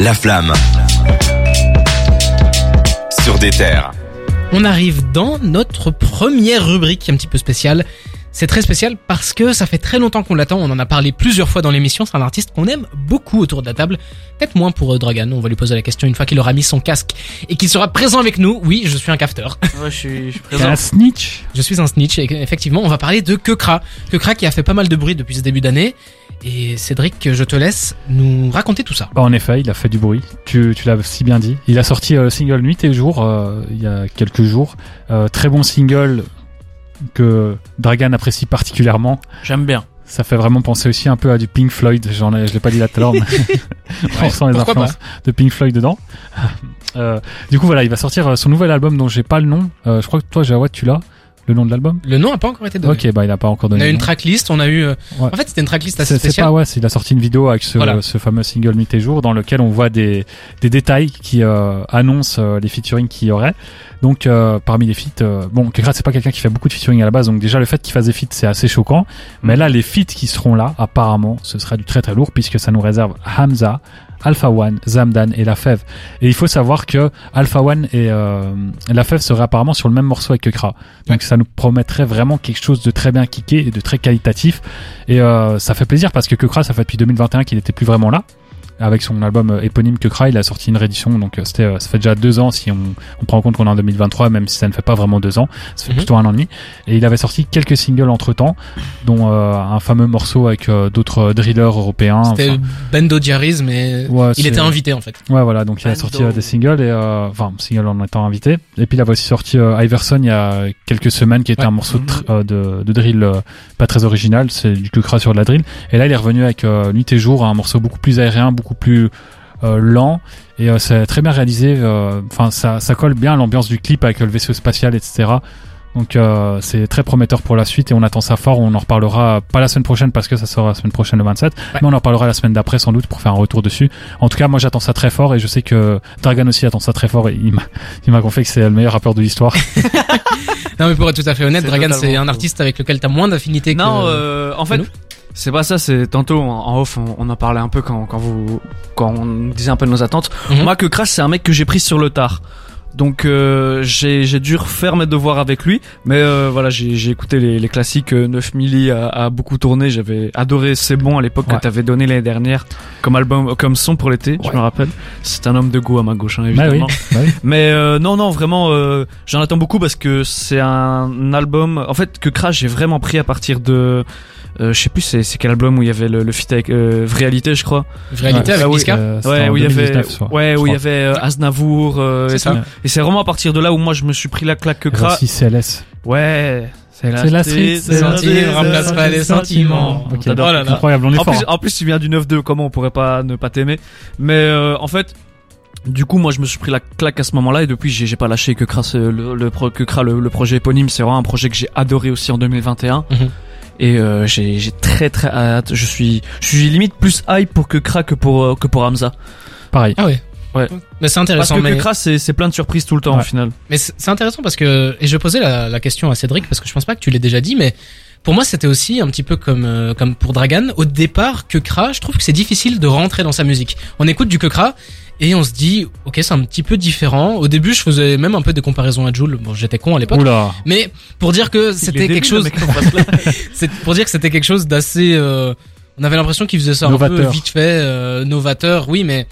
La flamme. Sur des terres. On arrive dans notre première rubrique un petit peu spéciale. C'est très spécial parce que ça fait très longtemps qu'on l'attend, on en a parlé plusieurs fois dans l'émission, c'est un artiste qu'on aime beaucoup autour de la table, peut-être moins pour euh, Dragan, on va lui poser la question une fois qu'il aura mis son casque et qu'il sera présent avec nous. Oui, je suis un cafteur. Ouais, je suis, je suis T'es présent. un snitch? Je suis un snitch et effectivement, on va parler de Kekra. Kekra qui a fait pas mal de bruit depuis ce début d'année. Et Cédric, je te laisse nous raconter tout ça. Bah, en effet, il a fait du bruit. Tu, tu l'as si bien dit. Il a sorti euh, le single Nuit et Jour euh, il y a quelques jours. Euh, très bon single que Dragan apprécie particulièrement. J'aime bien. Ça fait vraiment penser aussi un peu à du Pink Floyd. J'en ai, je l'ai pas dit là tout à l'heure, mais on ressent les influences de Pink Floyd dedans. Euh, du coup, voilà, il va sortir son nouvel album dont j'ai pas le nom. Euh, je crois que toi, Jawad, tu l'as. Le nom de l'album Le nom a pas encore été donné. Ok, bah il a pas encore On donné. a eu une tracklist, on a eu. euh, Ouais. En fait, c'était une tracklist assez spéciale. pas ouais, c'est- il a sorti une vidéo avec ce, Voilà. ce fameux single Nuit et Jour dans lequel on voit des, des détails qui euh, annoncent euh, les featuring qu'il y aurait. Donc euh, parmi les feats, euh, bon, Kekra c'est pas quelqu'un qui fait beaucoup de featuring à la base, donc déjà le fait qu'il fasse des feats c'est assez choquant. Mais là les feats qui seront là, apparemment, ce sera du très très lourd puisque ça nous réserve Hamza, Alpha One, Zamdan et La Fève. Et il faut savoir que Alpha One et euh, La Fève seraient apparemment sur le même morceau avec Kekra. Donc ça nous promettrait vraiment quelque chose de très bien kické et de très qualitatif. Et euh, ça fait plaisir parce que Kekra, ça fait depuis 2021 qu'il n'était plus vraiment là. Avec son album euh, éponyme Kekra, il a sorti une réédition, donc euh, c'était, euh, ça fait déjà deux ans si on, on prend en compte qu'on est en 2023, même si ça ne fait pas vraiment deux ans, ça fait Mhm. plutôt un an et demi. Et il avait sorti quelques singles entre temps, dont euh, un fameux morceau avec euh, d'autres drillers européens. C'était Enfin, Bendo Diaries, mais ouais, il était invité en fait. Ouais, voilà, donc il a Bando. sorti euh, des singles et euh, enfin single en étant invité. Et puis il avait aussi sorti euh, Iverson il y a quelques semaines, qui était Ouais. un morceau de, tr- euh, de, de drill euh, pas très original, c'est du Kukra sur de la drill. Et là, il est revenu avec euh, Nuit et Jour, un morceau beaucoup plus aérien, beaucoup plus euh, lent et euh, c'est très bien réalisé. euh, Enfin, ça, ça colle bien à l'ambiance du clip avec le vaisseau spatial, etc. Donc euh, c'est très prometteur pour la suite et on attend ça fort. On en reparlera pas la semaine prochaine parce que ça sera la semaine prochaine le 27, mais on en reparlera la semaine d'après sans doute pour faire un retour dessus. En tout cas, moi j'attends ça très fort et je sais que Dragan aussi attend ça très fort et il m'a il m'a confié que c'est le meilleur rappeur de l'histoire. Non, mais pour être tout à fait honnête, Dragan, totalement c'est un artiste avec lequel t'as moins d'affinité que. Non, euh, en fait, nous c'est pas ça. C'est tantôt en off, on, on en parlait un peu quand, quand vous, quand on disait un peu de nos attentes. Mhm. Moi, que Crash, c'est un mec que j'ai pris sur le tard. Donc euh, j'ai j'ai dû refaire mes devoirs avec lui, mais euh, voilà j'ai j'ai écouté les, les classiques. euh, 9 milli a, a beaucoup tourné. J'avais adoré C'est bon à l'époque Ouais. que t'avais donné l'année dernière comme album, comme son pour l'été. Je me rappelle. C'est un homme de goût à ma gauche, hein, Bah évidemment. oui, bah oui. Mais euh, non, non, vraiment, euh, j'en attends beaucoup parce que c'est un album, en fait, que Crash j'ai vraiment pris à partir de, euh, je sais plus, c'est c'est quel album où il y avait le, le feat avec euh, Réalité, je crois. Réalité Ouais. avec Ah Niska. Euh, Ouais, où il y avait, 2019, je crois, ouais, où il y avait euh, Aznavour. euh, C'est et ça. tout. Et c'est vraiment à partir de là où moi je me suis pris la claque que aussi CLS. Ouais. C'est la street, c'est la street, remplace pas les sentiments. Ok. Oh là là. Incroyable, on est En fort. plus, en plus, tu viens du 9-2, comment on pourrait pas ne pas t'aimer? Mais euh, en fait, du coup, moi, je me suis pris la claque à ce moment-là et depuis, j'ai j'ai pas lâché que euh, le, le, le, le projet éponyme. C'est vraiment un projet que j'ai adoré aussi en 2021. Mhm. Et euh, j'ai j'ai très très hâte. Je suis je suis limite plus hype pour que Kras que pour euh, que pour Hamza. Pareil. Ah ouais. Ouais. Mais c'est Parce intéressant. que, mais... que Kras, c'est c'est plein de surprises tout le temps Ouais. au final. Mais c'est c'est intéressant parce que et je posais la, la question à Cédric parce que je pense pas que tu l'aies déjà dit, mais pour moi c'était aussi un petit peu comme euh, comme pour Dragan. Au départ, Kekra, je trouve que c'est difficile de rentrer dans sa musique. On écoute du Kekra et on se dit ok c'est un petit peu différent. Au début, je faisais même un peu des comparaisons à Joule. Bon, j'étais con à l'époque, Oula. mais pour dire que c'était quelque chose, c'est pour dire que c'était quelque chose d'assez. euh, on avait l'impression qu'il faisait ça un peu vite fait, euh, novateur, oui, mais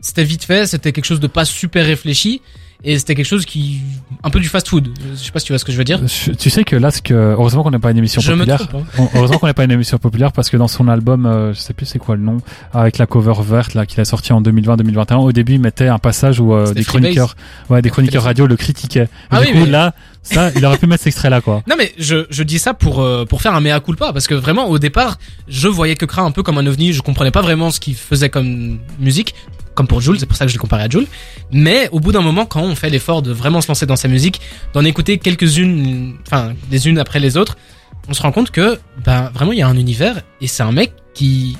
c'était vite fait. C'était quelque chose de pas super réfléchi et c'était quelque chose qui un peu du fast food. Je sais pas si tu vois ce que je veux dire. Tu sais que là, ce que heureusement qu'on n'est pas une émission Je me populaire. trompe. hein. Heureusement qu'on n'est pas une émission populaire parce que dans son album, euh, je sais plus c'est quoi le nom, avec la cover verte là qu'il a sorti en 2020-2021, au début il mettait un passage où euh, des chroniqueurs, ouais, des chroniqueurs radio le critiquaient. Ah du oui, coup mais- là, ça, il aurait pu mettre cet extrait là quoi. Non mais je, je dis ça pour euh, pour faire un mea culpa parce que vraiment au départ je voyais que Kra un peu comme un ovni, je comprenais pas vraiment ce qu'il faisait comme musique, comme pour Jules, c'est pour ça que je l'ai comparé à Jules. Mais au bout d'un moment quand on fait l'effort de vraiment se lancer dans sa musique, d'en écouter quelques-unes, enfin les unes après les autres, on se rend compte que ben vraiment il y a un univers et c'est un mec qui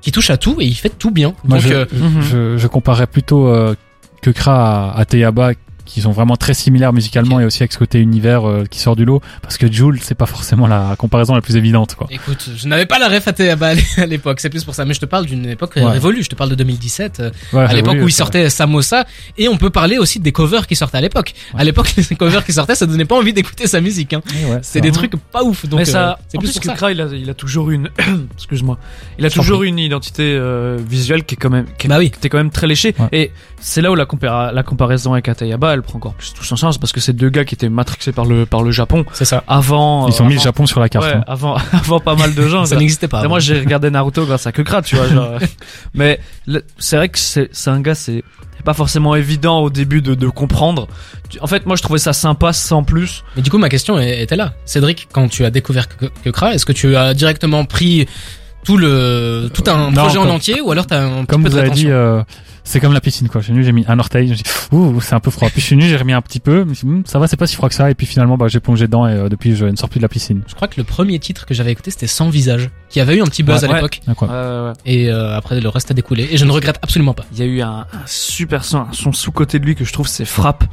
qui touche à tout et il fait tout bien. Moi Donc je, euh, Mhm. je, je comparais plutôt euh, que Kra à, à Teyaba qui sont vraiment très similaires musicalement et aussi avec ce côté univers euh, qui sort du lot. Parce que Joule, c'est pas forcément la comparaison la plus évidente, quoi. Écoute, je n'avais pas la ref à à l'époque, c'est plus pour ça. Mais je te parle d'une époque Ouais. révolue. Je te parle de 2017, euh, Ouais, à l'époque où il sortait Samosa. Et on peut parler aussi des covers qui sortaient à l'époque. À l'époque, les covers qui sortaient, ça donnait pas envie d'écouter sa musique. Hein. ouais, C'est des vrai. trucs pas ouf. Donc, mais ça, euh, c'est en plus plus pour que ça. Kra, il a, il a toujours une, excuse-moi, il a toujours une identité euh, visuelle qui est quand même, qui est, Bah oui. quand même très léchée. Ouais. Et c'est là où la, compara- la comparaison avec Atayaba, elle prend encore plus tout son sens parce que c'est deux gars qui étaient matrixés par le par le Japon C'est ça. avant. Ils ont euh, mis le Japon sur la carte. ouais, hein. avant, avant pas mal de gens. Ça n'existait pas. Moi j'ai regardé Naruto grâce à Kukra, tu vois. Genre, euh, mais c'est vrai que c'est c'est un gars, c'est pas forcément évident au début de, de comprendre. En fait, moi je trouvais ça sympa sans plus. Mais du coup, ma question est- était là. Cédric, quand tu as découvert que, que Kra, est-ce que tu as directement pris tout le tout un non, projet en comme- entier ou alors t'as un petit Comme peu vous de avez dit, euh, c'est comme la piscine, quoi. Je suis venu, j'ai mis un orteil, je me suis dit, ouh, c'est un peu froid. Puis je suis venu, j'ai remis un petit peu, je me suis dit, Hum, ça va, c'est pas si froid que ça. Et puis finalement, bah, j'ai plongé dedans et euh, depuis, je ne sors plus de la piscine. Je crois que le premier titre que j'avais écouté c'était Sans visage, qui avait eu un petit buzz Ouais, à ouais. l'époque. D'accord. Euh, Et euh, après le reste a découlé. Et je ne regrette absolument pas. Il y a eu un, un super son, un son sous-côté de lui que je trouve c'est Frappe.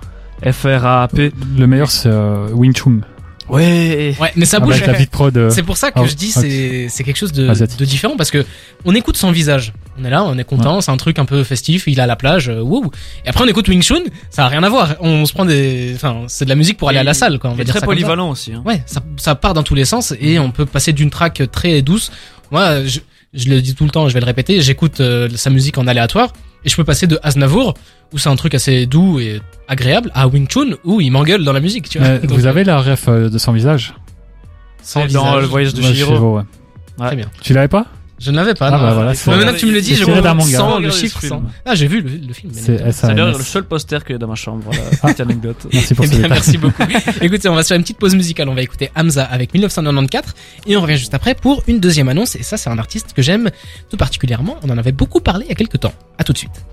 F-R-A-P. Le meilleur, c'est euh, Wing Chun. Ouais, Ouais. mais ça bouge. La beat prod. euh, C'est pour ça que Ah, je dis ok. c'est c'est quelque chose de, de différent parce que on écoute Sans visage. On est là, on est content, c'est un truc un peu festif. Il est à la plage, euh, wouh. Et après on écoute Wing Chun, ça a rien à voir. On se prend des, enfin c'est de la musique pour aller à la salle quoi. On Il va est dire très ça. polyvalent aussi. Hein. Ouais, ça, ça part dans tous les sens et on peut passer d'une track très douce. Moi, je, je le dis tout le temps, je vais le répéter, j'écoute euh, sa musique en aléatoire et je peux passer de Aznavour où c'est un truc assez doux et agréable à Wing Chun où il m'engueule dans la musique, tu vois. Donc, vous avez la ref euh, de son visage sans dans visage. le voyage de Chihiro. Chihiro, ouais. Très bien. Tu l'avais pas? Je ne l'avais pas. Ah non. bah voilà, Mais maintenant que tu me le dis, je tiré vois d'un manga. sans le chiffre. sans-. Ah, j'ai vu le, le film. C'est. C'est d'ailleurs le seul poster qu'il y a dans ma chambre. Voilà, petite anecdote. Merci pour Eh bien, merci beaucoup. Écoutez, on va se faire une petite pause musicale. On va écouter Hamza avec 1994 et on revient juste après pour une deuxième annonce. Et ça, c'est un artiste que j'aime tout particulièrement. On en avait beaucoup parlé il y a quelques temps. À tout de suite.